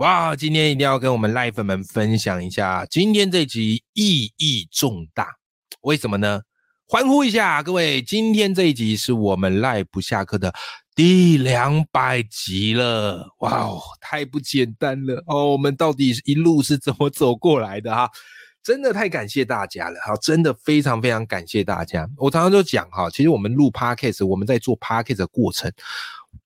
哇，今天一定要跟我们 Life 们分享一下，今天这集意义重大，为什么呢？欢呼一下，各位！今天这一集是我们 Live 不下课的第两百集了，哇哦，太不简单了哦！我们到底一路是怎么走过来的哈？真的太感谢大家了哈！真的非常非常感谢大家。我常常就讲哈，其实我们录 Podcast，我们在做 Podcast 的过程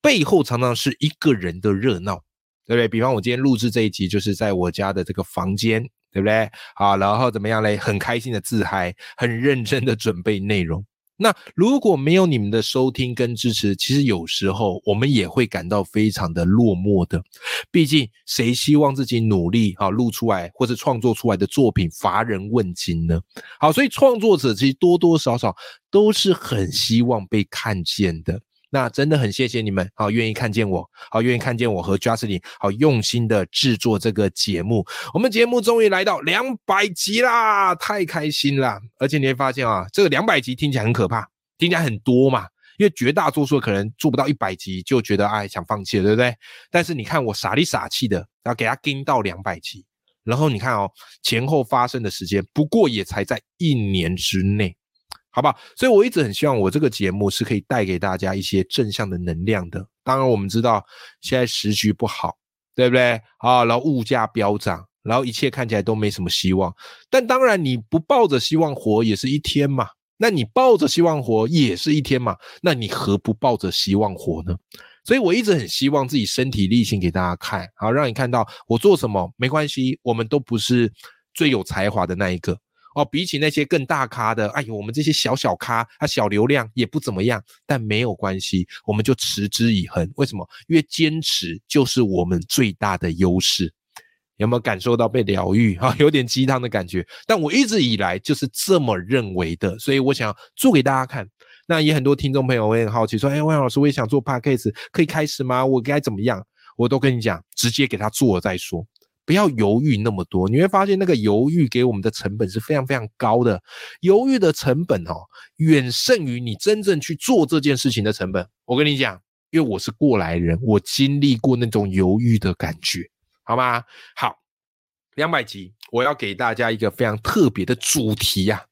背后，常常是一个人的热闹，对不对？比方我今天录制这一集，就是在我家的这个房间。对不对？好，然后怎么样嘞？很开心的自嗨，很认真的准备内容。那如果没有你们的收听跟支持，其实有时候我们也会感到非常的落寞的。毕竟谁希望自己努力啊录出来或者创作出来的作品乏人问津呢？好，所以创作者其实多多少少都是很希望被看见的。那真的很谢谢你们，好愿意看见我，好愿意看见我和 Justin 好用心的制作这个节目。我们节目终于来到两百集啦，太开心啦！而且你会发现啊，这个两百集听起来很可怕，听起来很多嘛，因为绝大多数可能做不到一百集就觉得哎想放弃了，对不对？但是你看我傻里傻气的，然后给他跟到两百集，然后你看哦前后发生的时间不过也才在一年之内。好不好？所以我一直很希望我这个节目是可以带给大家一些正向的能量的。当然，我们知道现在时局不好，对不对？啊，然后物价飙涨，然后一切看起来都没什么希望。但当然，你不抱着希望活也是一天嘛。那你抱着希望活也是一天嘛。那你何不抱着希望活呢？所以我一直很希望自己身体力行给大家看，好让你看到我做什么没关系，我们都不是最有才华的那一个。哦，比起那些更大咖的，哎呦，我们这些小小咖，他小流量也不怎么样，但没有关系，我们就持之以恒。为什么？因为坚持就是我们最大的优势。有没有感受到被疗愈？哈，有点鸡汤的感觉。但我一直以来就是这么认为的，所以我想做给大家看。那也很多听众朋友会很好奇，说：“哎，万老师，我也想做 podcast，可以开始吗？我该怎么样？”我都跟你讲，直接给他做了再说。不要犹豫那么多，你会发现那个犹豫给我们的成本是非常非常高的，犹豫的成本哦，远胜于你真正去做这件事情的成本。我跟你讲，因为我是过来人，我经历过那种犹豫的感觉，好吗？好，两百集，我要给大家一个非常特别的主题呀，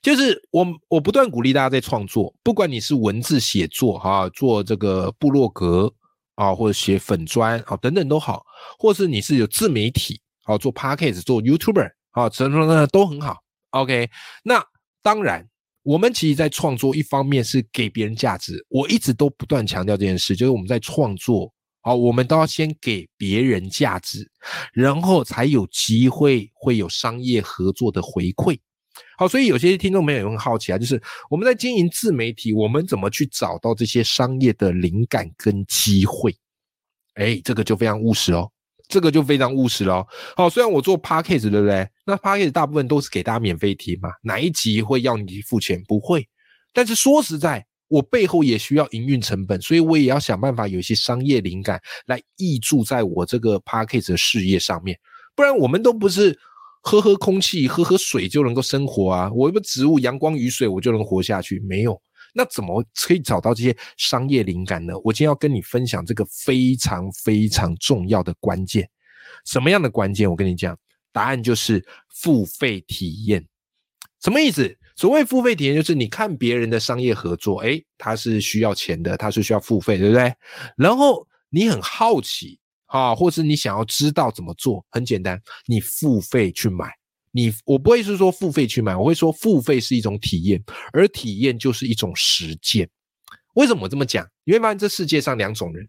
就是我我不断鼓励大家在创作，不管你是文字写作哈，做这个部落格。啊，或者写粉砖啊，等等都好，或是你是有自媒体，好做 podcast 做 YouTuber 啊，什么呢都很好。OK，那当然，我们其实在创作一方面是给别人价值，我一直都不断强调这件事，就是我们在创作，好，我们都要先给别人价值，然后才有机会会有商业合作的回馈。好，所以有些听众朋友也很好奇啊，就是我们在经营自媒体，我们怎么去找到这些商业的灵感跟机会？哎，这个就非常务实哦，这个就非常务实了。好，虽然我做 podcast 对不对？那 podcast 大部分都是给大家免费听嘛，哪一集会要你付钱？不会。但是说实在，我背后也需要营运成本，所以我也要想办法有一些商业灵感来挹注在我这个 podcast 的事业上面，不然我们都不是。喝喝空气，喝喝水就能够生活啊！我一个植物，阳光雨水，我就能活下去。没有，那怎么可以找到这些商业灵感呢？我今天要跟你分享这个非常非常重要的关键。什么样的关键？我跟你讲，答案就是付费体验。什么意思？所谓付费体验，就是你看别人的商业合作，诶，他是需要钱的，他是需要付费，对不对？然后你很好奇。啊，或是你想要知道怎么做，很简单，你付费去买。你我不会是说付费去买，我会说付费是一种体验，而体验就是一种实践。为什么我这么讲？你会发现这世界上两种人，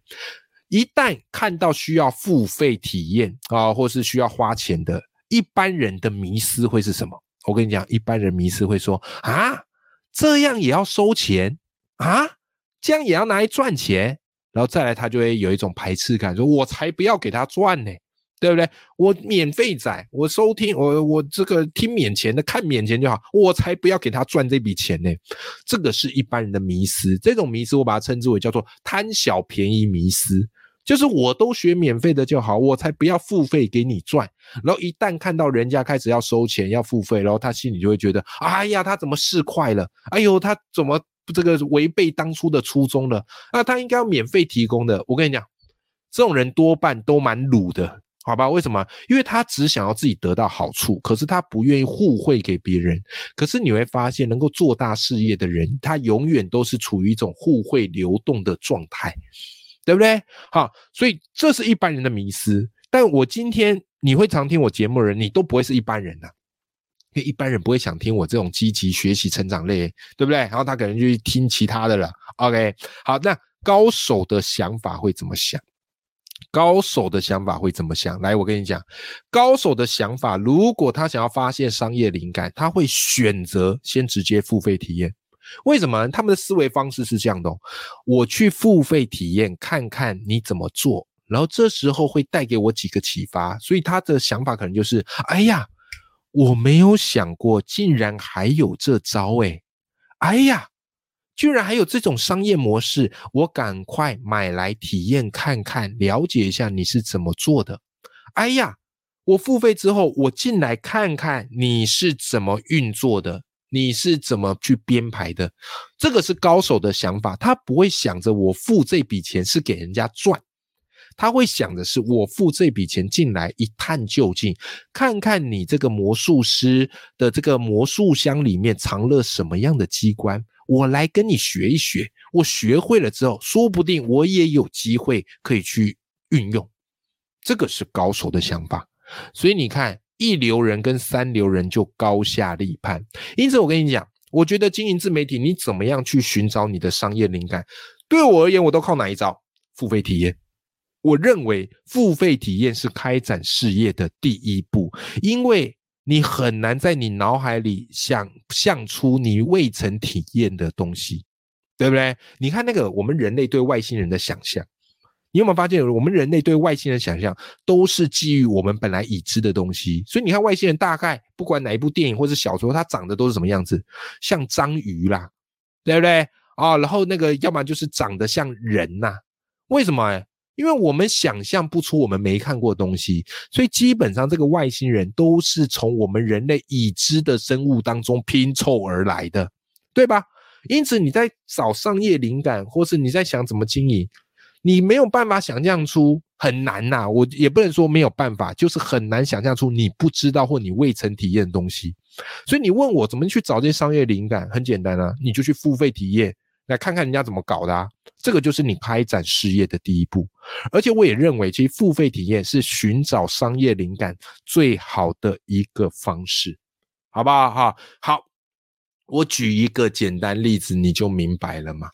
一旦看到需要付费体验啊，或是需要花钱的，一般人的迷思会是什么？我跟你讲，一般人迷思会说啊，这样也要收钱啊，这样也要拿来赚钱。然后再来，他就会有一种排斥感，说：“我才不要给他赚呢！对不对？我免费载，我收听我我这个听免钱的，看免钱就好，我才不要给他赚这笔钱呢。这个是一般人的迷思，这种迷思我把它称之为叫做贪小便宜迷思，就是我都学免费的就好，我才不要付费给你赚。然后一旦看到人家开始要收钱要付费，然后他心里就会觉得，哎呀，他怎么是快了？哎呦，他怎么这个违背当初的初衷了？那他应该要免费提供的。我跟你讲，这种人多半都蛮鲁的。好吧，为什么？因为他只想要自己得到好处，可是他不愿意互惠给别人。可是你会发现，能够做大事业的人，他永远都是处于一种互惠流动的状态，对不对？好，所以这是一般人的迷思。但我今天你会常听我节目的人，你都不会是一般人呐，因为一般人不会想听我这种积极学习成长类，对不对？然后他可能就去听其他的了。OK，好，那高手的想法会怎么想？高手的想法会怎么想？来，我跟你讲，高手的想法，如果他想要发现商业灵感，他会选择先直接付费体验。为什么？他们的思维方式是这样的：我去付费体验，看看你怎么做，然后这时候会带给我几个启发。所以他的想法可能就是：哎呀，我没有想过，竟然还有这招诶，哎呀。居然还有这种商业模式，我赶快买来体验看看，了解一下你是怎么做的。哎呀，我付费之后，我进来看看你是怎么运作的，你是怎么去编排的。这个是高手的想法，他不会想着我付这笔钱是给人家赚，他会想的是我付这笔钱进来一探究竟，看看你这个魔术师的这个魔术箱里面藏了什么样的机关。我来跟你学一学，我学会了之后，说不定我也有机会可以去运用。这个是高手的想法，所以你看，一流人跟三流人就高下立判。因此，我跟你讲，我觉得经营自媒体，你怎么样去寻找你的商业灵感？对我而言，我都靠哪一招？付费体验。我认为付费体验是开展事业的第一步，因为。你很难在你脑海里想象出你未曾体验的东西，对不对？你看那个我们人类对外星人的想象，你有没有发现，我们人类对外星人想象都是基于我们本来已知的东西？所以你看外星人大概不管哪一部电影或者小说，它长得都是什么样子？像章鱼啦，对不对？啊，然后那个要么就是长得像人呐？为什么？因为我们想象不出我们没看过东西，所以基本上这个外星人都是从我们人类已知的生物当中拼凑而来的，对吧？因此你在找商业灵感，或是你在想怎么经营，你没有办法想象出很难呐。我也不能说没有办法，就是很难想象出你不知道或你未曾体验的东西。所以你问我怎么去找这些商业灵感，很简单啊，你就去付费体验。来看看人家怎么搞的啊！这个就是你开展事业的第一步，而且我也认为，其实付费体验是寻找商业灵感最好的一个方式，好不好？哈，好，我举一个简单例子，你就明白了嘛。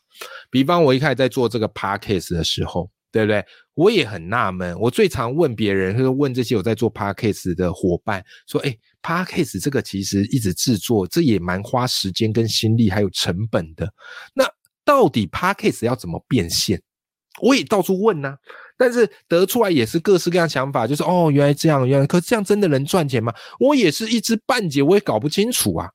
比方我一开始在做这个 podcast 的时候，对不对？我也很纳闷，我最常问别人，就是问这些有在做 podcast 的伙伴，说：“哎，podcast 这个其实一直制作，这也蛮花时间跟心力，还有成本的。”那到底 Podcast 要怎么变现？我也到处问呐，但是得出来也是各式各样想法，就是哦，原来这样，原来可这样真的能赚钱吗？我也是一知半解，我也搞不清楚啊。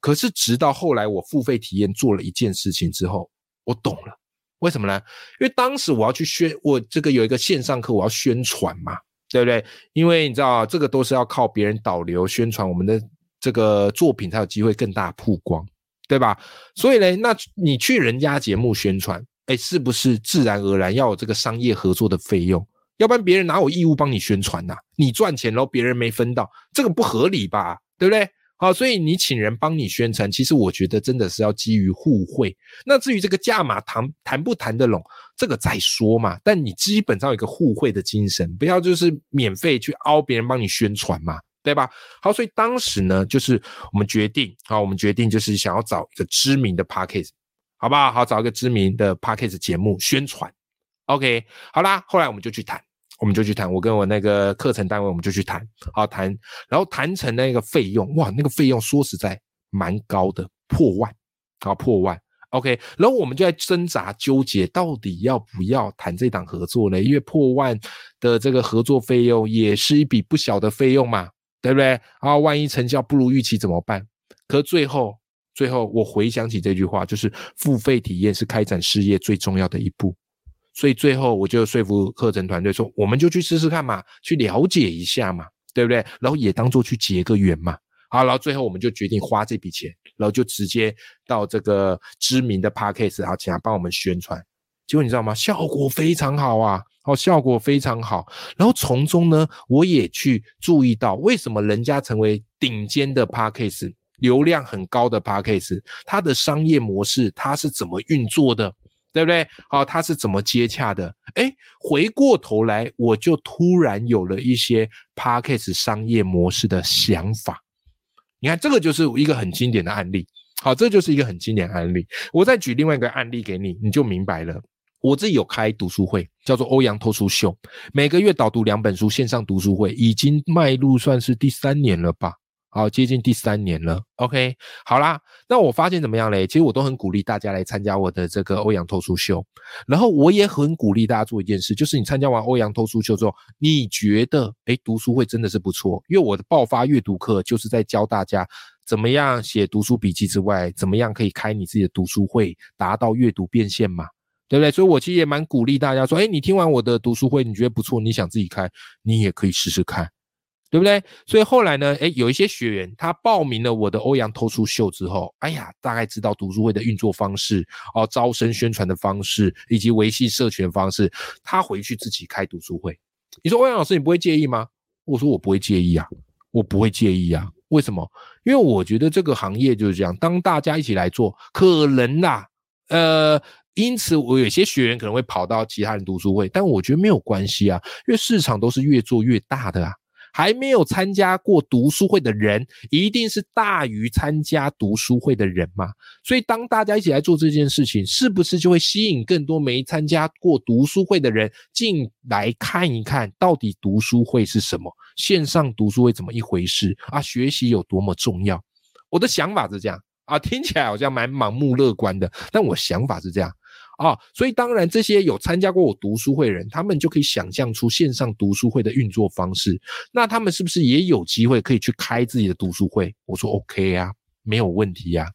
可是直到后来我付费体验做了一件事情之后，我懂了。为什么呢？因为当时我要去宣，我这个有一个线上课，我要宣传嘛，对不对？因为你知道，这个都是要靠别人导流宣传我们的这个作品，才有机会更大曝光。对吧？所以呢，那你去人家节目宣传，哎，是不是自然而然要有这个商业合作的费用？要不然别人哪有义务帮你宣传呐？你赚钱喽，别人没分到，这个不合理吧？对不对？好，所以你请人帮你宣传，其实我觉得真的是要基于互惠。那至于这个价码谈谈不谈得拢，这个再说嘛。但你基本上有一个互惠的精神，不要就是免费去凹别人帮你宣传嘛。对吧？好，所以当时呢，就是我们决定，好，我们决定就是想要找一个知名的 p a c k a g e 好不好？好，找一个知名的 p a c k a g e 节目宣传。OK，好啦，后来我们就去谈，我们就去谈，我跟我那个课程单位，我们就去谈，好谈，然后谈成那个费用，哇，那个费用说实在蛮高的，破万，好破万。OK，然后我们就在挣扎纠结，到底要不要谈这档合作呢？因为破万的这个合作费用也是一笔不小的费用嘛，对不对？啊，万一成效不如预期怎么办？可最后，最后我回想起这句话，就是付费体验是开展事业最重要的一步。所以最后我就说服课程团队说，我们就去试试看嘛，去了解一下嘛，对不对？然后也当做去结个缘嘛。好，然后最后我们就决定花这笔钱，然后就直接到这个知名的 podcast，然后请他帮我们宣传。结果你知道吗？效果非常好啊！哦，效果非常好。然后从中呢，我也去注意到，为什么人家成为顶尖的 podcast，流量很高的 podcast，它的商业模式它是怎么运作的，对不对？好，它是怎么接洽的？哎，回过头来，我就突然有了一些 podcast 商业模式的想法。你看，这个就是一个很经典的案例。好，这就是一个很经典案例。我再举另外一个案例给你，你就明白了。我自己有开读书会，叫做欧阳偷书秀，每个月导读两本书，线上读书会已经迈入算是第三年了吧。好，接近第三年了。OK，好啦，那我发现怎么样嘞？其实我都很鼓励大家来参加我的这个欧阳偷书秀，然后我也很鼓励大家做一件事，就是你参加完欧阳偷书秀之后，你觉得诶读书会真的是不错，因为我的爆发阅读课就是在教大家怎么样写读书笔记之外，怎么样可以开你自己的读书会，达到阅读变现嘛，对不对？所以我其实也蛮鼓励大家说，诶你听完我的读书会，你觉得不错，你想自己开，你也可以试试看。对不对？所以后来呢，哎，有一些学员他报名了我的欧阳偷书秀之后，哎呀，大概知道读书会的运作方式哦，招生宣传的方式以及维系社群方式，他回去自己开读书会。你说欧阳老师，你不会介意吗？我说我不会介意啊，我不会介意啊。为什么？因为我觉得这个行业就是这样，当大家一起来做，可能啦，呃，因此我有些学员可能会跑到其他人读书会，但我觉得没有关系啊，因为市场都是越做越大的啊。还没有参加过读书会的人，一定是大于参加读书会的人嘛？所以当大家一起来做这件事情，是不是就会吸引更多没参加过读书会的人进来看一看到底读书会是什么？线上读书会怎么一回事啊？学习有多么重要？我的想法是这样啊，听起来好像蛮盲目乐观的，但我想法是这样。啊，所以当然，这些有参加过我读书会的人，他们就可以想象出线上读书会的运作方式。那他们是不是也有机会可以去开自己的读书会？我说 OK 啊，没有问题呀。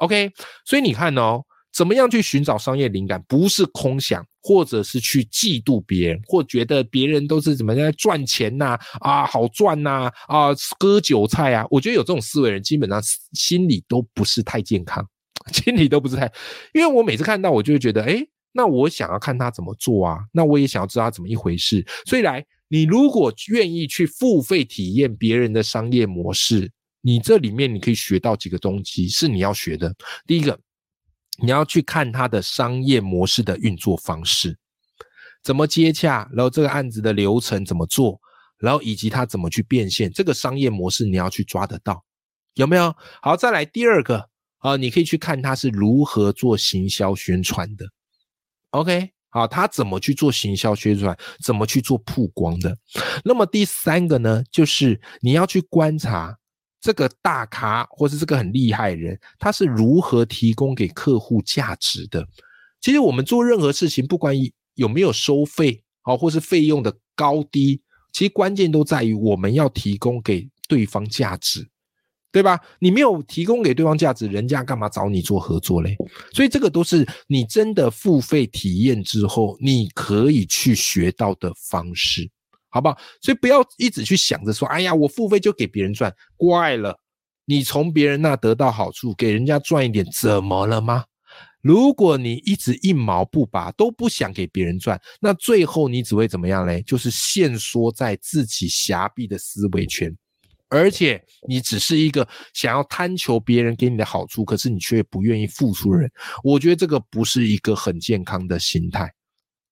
OK，所以你看哦，怎么样去寻找商业灵感？不是空想，或者是去嫉妒别人，或觉得别人都是怎么样赚钱呐？啊，好赚呐？啊，割韭菜啊？我觉得有这种思维人，基本上心里都不是太健康。心里都不是太，因为我每次看到我就会觉得，哎，那我想要看他怎么做啊，那我也想要知道他怎么一回事。所以来，你如果愿意去付费体验别人的商业模式，你这里面你可以学到几个东西是你要学的。第一个，你要去看他的商业模式的运作方式，怎么接洽，然后这个案子的流程怎么做，然后以及他怎么去变现，这个商业模式你要去抓得到，有没有？好，再来第二个。啊，你可以去看他是如何做行销宣传的，OK？好，他怎么去做行销宣传，怎么去做曝光的？那么第三个呢，就是你要去观察这个大咖或是这个很厉害的人，他是如何提供给客户价值的。其实我们做任何事情，不管有没有收费，好，或是费用的高低，其实关键都在于我们要提供给对方价值。对吧？你没有提供给对方价值，人家干嘛找你做合作嘞？所以这个都是你真的付费体验之后，你可以去学到的方式，好不好？所以不要一直去想着说，哎呀，我付费就给别人赚，怪了。你从别人那得到好处，给人家赚一点，怎么了吗？如果你一直一毛不拔，都不想给别人赚，那最后你只会怎么样嘞？就是限缩在自己狭闭的思维圈。而且你只是一个想要贪求别人给你的好处，可是你却不愿意付出的人，我觉得这个不是一个很健康的心态，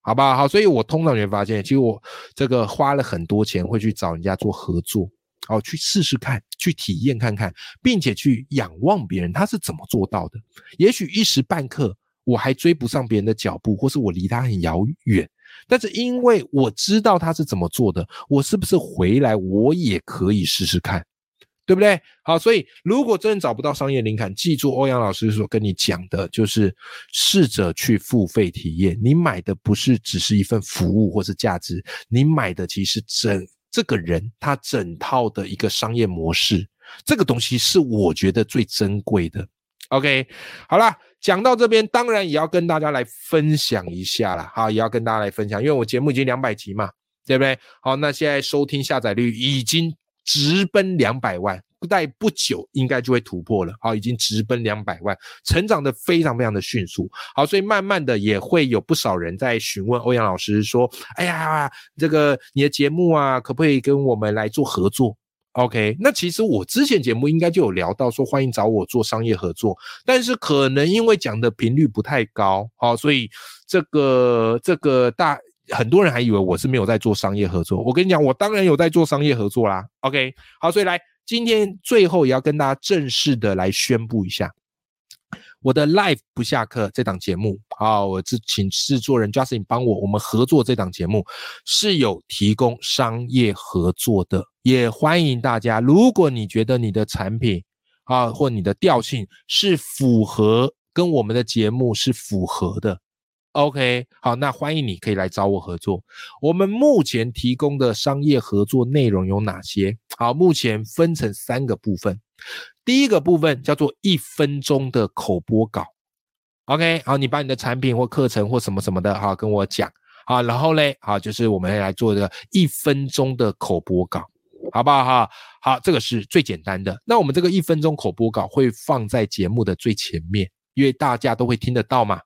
好不好？好，所以我通常会发现，其实我这个花了很多钱会去找人家做合作，哦，去试试看，去体验看看，并且去仰望别人他是怎么做到的。也许一时半刻我还追不上别人的脚步，或是我离他很遥远。但是因为我知道他是怎么做的，我是不是回来我也可以试试看？对不对？好，所以如果真的找不到商业灵感，记住欧阳老师所跟你讲的，就是试着去付费体验。你买的不是只是一份服务或是价值，你买的其实整这个人他整套的一个商业模式，这个东西是我觉得最珍贵的。OK，好了，讲到这边，当然也要跟大家来分享一下了，好，也要跟大家来分享，因为我节目已经两百集嘛，对不对？好，那现在收听下载率已经。直奔两百万，不待不久应该就会突破了。好，已经直奔两百万，成长的非常非常的迅速。好，所以慢慢的也会有不少人在询问欧阳老师说：“哎呀，这个你的节目啊，可不可以跟我们来做合作？”OK，那其实我之前节目应该就有聊到说，欢迎找我做商业合作，但是可能因为讲的频率不太高，好，所以这个这个大。很多人还以为我是没有在做商业合作，我跟你讲，我当然有在做商业合作啦。OK，好，所以来今天最后也要跟大家正式的来宣布一下，我的 Live 不下课这档节目，好，我是请制作人 Justin 帮我，我们合作这档节目是有提供商业合作的，也欢迎大家，如果你觉得你的产品啊或你的调性是符合跟我们的节目是符合的。OK，好，那欢迎你可以来找我合作。我们目前提供的商业合作内容有哪些？好，目前分成三个部分。第一个部分叫做一分钟的口播稿。OK，好，你把你的产品或课程或什么什么的，哈跟我讲。好，然后嘞，好，就是我们来做这个一分钟的口播稿，好不好？哈，好，这个是最简单的。那我们这个一分钟口播稿会放在节目的最前面，因为大家都会听得到嘛。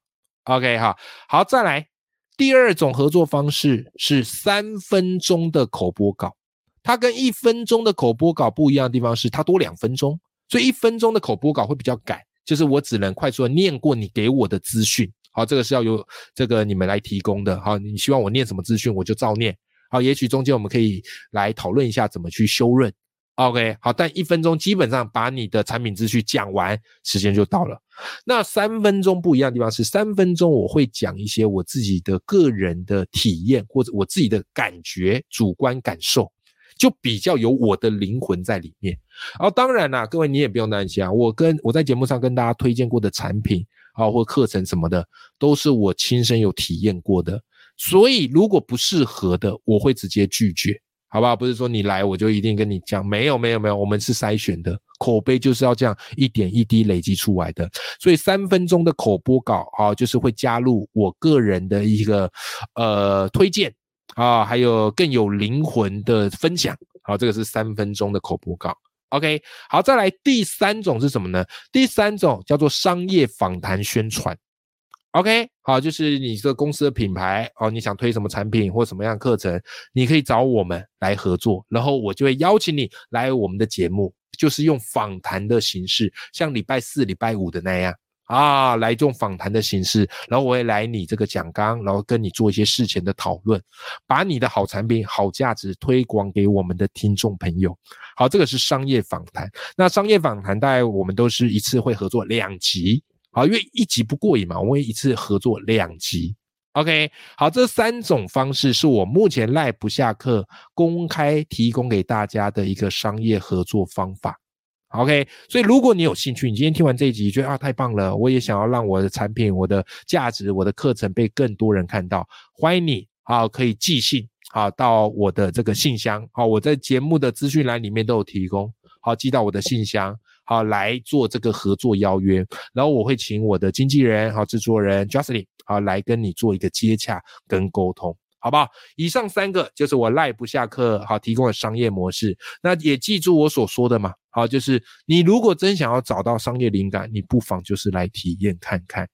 OK 哈，好，再来第二种合作方式是三分钟的口播稿，它跟一分钟的口播稿不一样的地方是它多两分钟，所以一分钟的口播稿会比较赶，就是我只能快速的念过你给我的资讯，好，这个是要由这个你们来提供的，好，你希望我念什么资讯我就照念，好，也许中间我们可以来讨论一下怎么去修润。OK，好，但一分钟基本上把你的产品资讯讲完，时间就到了。那三分钟不一样的地方是，三分钟我会讲一些我自己的个人的体验或者我自己的感觉、主观感受，就比较有我的灵魂在里面。然后当然啦，各位你也不用担心啊，我跟我在节目上跟大家推荐过的产品啊或课程什么的，都是我亲身有体验过的。所以如果不适合的，我会直接拒绝。好不好？不是说你来我就一定跟你讲，没有没有没有，我们是筛选的，口碑就是要这样一点一滴累积出来的。所以三分钟的口播稿啊，就是会加入我个人的一个呃推荐啊，还有更有灵魂的分享。好，这个是三分钟的口播稿。OK，好，再来第三种是什么呢？第三种叫做商业访谈宣传。OK，好，就是你这个公司的品牌哦，你想推什么产品或什么样的课程，你可以找我们来合作，然后我就会邀请你来我们的节目，就是用访谈的形式，像礼拜四、礼拜五的那样啊，来用访谈的形式，然后我会来你这个讲纲，然后跟你做一些事前的讨论，把你的好产品、好价值推广给我们的听众朋友。好，这个是商业访谈。那商业访谈大概我们都是一次会合作两集。好，因为一集不过瘾嘛，我会一次合作两集。OK，好，这三种方式是我目前赖不下课公开提供给大家的一个商业合作方法。OK，所以如果你有兴趣，你今天听完这一集觉得啊太棒了，我也想要让我的产品、我的价值、我的课程被更多人看到，欢迎你啊，可以寄信啊到我的这个信箱。好，我在节目的资讯栏里面都有提供，好，寄到我的信箱。好，来做这个合作邀约，然后我会请我的经纪人、好制作人 Justin 好来跟你做一个接洽跟沟通，好不好？以上三个就是我赖不下课好提供的商业模式，那也记住我所说的嘛，好，就是你如果真想要找到商业灵感，你不妨就是来体验看看。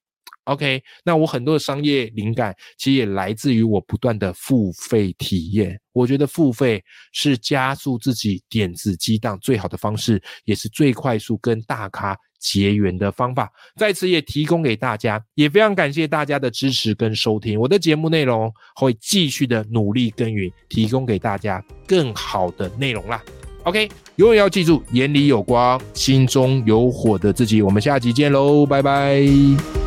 OK，那我很多的商业灵感其实也来自于我不断的付费体验。我觉得付费是加速自己点子激荡最好的方式，也是最快速跟大咖结缘的方法。在此也提供给大家，也非常感谢大家的支持跟收听。我的节目内容会继续的努力耕耘，提供给大家更好的内容啦。OK，永远要记住，眼里有光，心中有火的自己。我们下集见喽，拜拜。